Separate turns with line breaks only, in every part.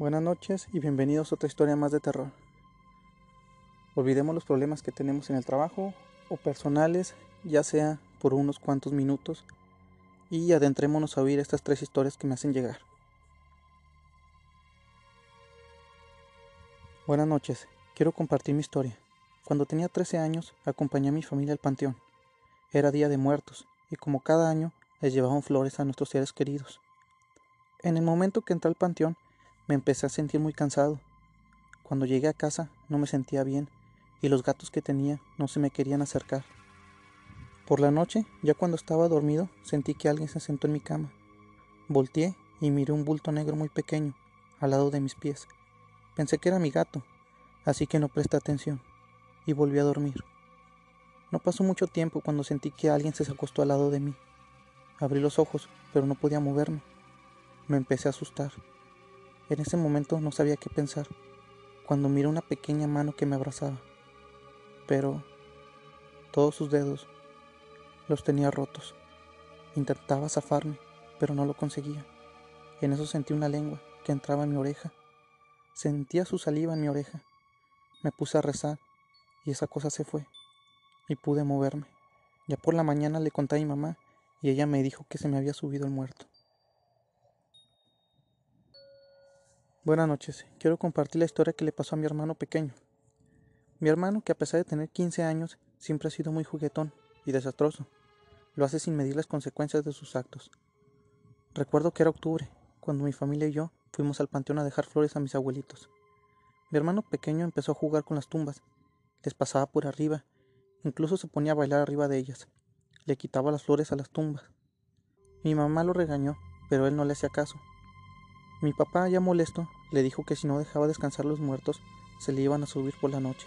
Buenas noches y bienvenidos a otra historia más de terror. Olvidemos los problemas que tenemos en el trabajo o personales, ya sea por unos cuantos minutos, y adentrémonos a oír estas tres historias que me hacen llegar. Buenas noches, quiero compartir mi historia. Cuando tenía 13 años, acompañé a mi familia al panteón. Era día de muertos, y como cada año, les llevaban flores a nuestros seres queridos. En el momento que entré al panteón, me empecé a sentir muy cansado. Cuando llegué a casa no me sentía bien y los gatos que tenía no se me querían acercar. Por la noche, ya cuando estaba dormido, sentí que alguien se sentó en mi cama. Volteé y miré un bulto negro muy pequeño, al lado de mis pies. Pensé que era mi gato, así que no presté atención y volví a dormir. No pasó mucho tiempo cuando sentí que alguien se acostó al lado de mí. Abrí los ojos, pero no podía moverme. Me empecé a asustar. En ese momento no sabía qué pensar, cuando miré una pequeña mano que me abrazaba. Pero todos sus dedos los tenía rotos. Intentaba zafarme, pero no lo conseguía. En eso sentí una lengua que entraba en mi oreja. Sentía su saliva en mi oreja. Me puse a rezar y esa cosa se fue y pude moverme. Ya por la mañana le conté a mi mamá y ella me dijo que se me había subido el muerto. Buenas noches. Quiero compartir la historia que le pasó a mi hermano pequeño. Mi hermano, que a pesar de tener 15 años, siempre ha sido muy juguetón y desastroso. Lo hace sin medir las consecuencias de sus actos. Recuerdo que era octubre, cuando mi familia y yo fuimos al panteón a dejar flores a mis abuelitos. Mi hermano pequeño empezó a jugar con las tumbas, les pasaba por arriba, incluso se ponía a bailar arriba de ellas. Le quitaba las flores a las tumbas. Mi mamá lo regañó, pero él no le hacía caso mi papá, ya molesto, le dijo que si no dejaba descansar los muertos, se le iban a subir por la noche.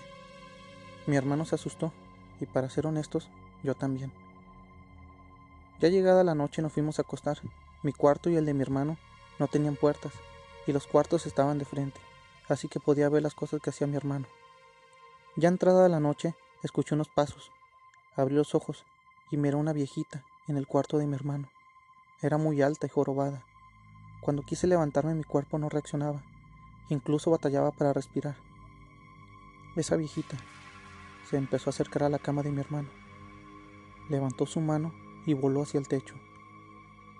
Mi hermano se asustó, y para ser honestos, yo también. Ya llegada la noche nos fuimos a acostar. Mi cuarto y el de mi hermano no tenían puertas, y los cuartos estaban de frente, así que podía ver las cosas que hacía mi hermano. Ya entrada la noche, escuché unos pasos. Abrí los ojos y miré a una viejita en el cuarto de mi hermano. Era muy alta y jorobada. Cuando quise levantarme mi cuerpo no reaccionaba, incluso batallaba para respirar. Esa viejita se empezó a acercar a la cama de mi hermano. Levantó su mano y voló hacia el techo.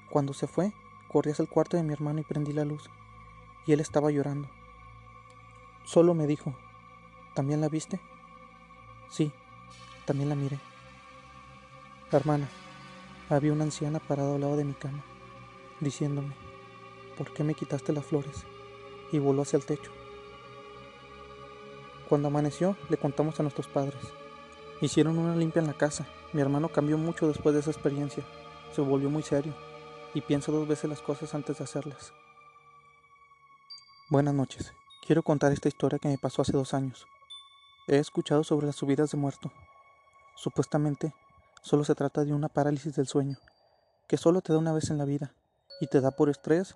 Cuando se fue, corrí hacia el cuarto de mi hermano y prendí la luz, y él estaba llorando. Solo me dijo, ¿también la viste? Sí, también la miré. Hermana, había una anciana parada al lado de mi cama, diciéndome, ¿por qué me quitaste las flores? Y voló hacia el techo. Cuando amaneció, le contamos a nuestros padres. Hicieron una limpia en la casa. Mi hermano cambió mucho después de esa experiencia. Se volvió muy serio y piensa dos veces las cosas antes de hacerlas. Buenas noches. Quiero contar esta historia que me pasó hace dos años. He escuchado sobre las subidas de muerto. Supuestamente, solo se trata de una parálisis del sueño, que solo te da una vez en la vida y te da por estrés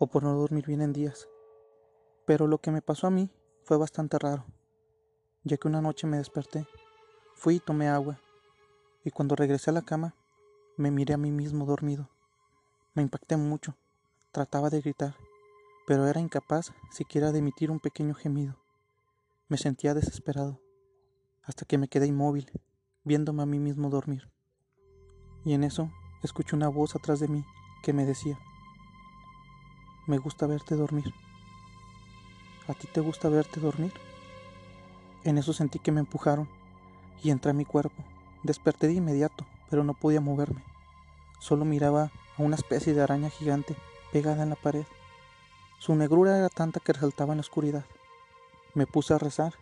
o por no dormir bien en días. Pero lo que me pasó a mí fue bastante raro, ya que una noche me desperté, fui y tomé agua, y cuando regresé a la cama, me miré a mí mismo dormido. Me impacté mucho, trataba de gritar, pero era incapaz siquiera de emitir un pequeño gemido. Me sentía desesperado, hasta que me quedé inmóvil, viéndome a mí mismo dormir. Y en eso escuché una voz atrás de mí que me decía, me gusta verte dormir. ¿A ti te gusta verte dormir? En eso sentí que me empujaron y entré a mi cuerpo. Desperté de inmediato, pero no podía moverme. Solo miraba a una especie de araña gigante pegada en la pared. Su negrura era tanta que resaltaba en la oscuridad. Me puse a rezar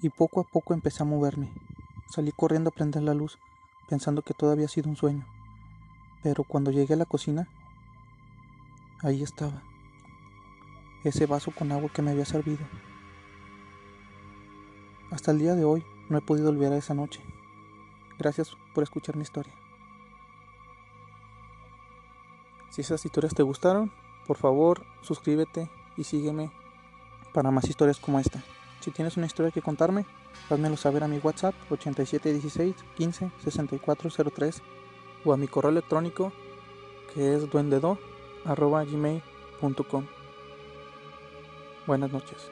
y poco a poco empecé a moverme. Salí corriendo a prender la luz, pensando que todo había sido un sueño. Pero cuando llegué a la cocina, Ahí estaba, ese vaso con agua que me había servido. Hasta el día de hoy no he podido olvidar esa noche. Gracias por escuchar mi historia. Si esas historias te gustaron, por favor suscríbete y sígueme para más historias como esta. Si tienes una historia que contarme, házmelo saber a mi WhatsApp 8716 15 6403 o a mi correo electrónico que es duendedo gmail.com Buenas noches.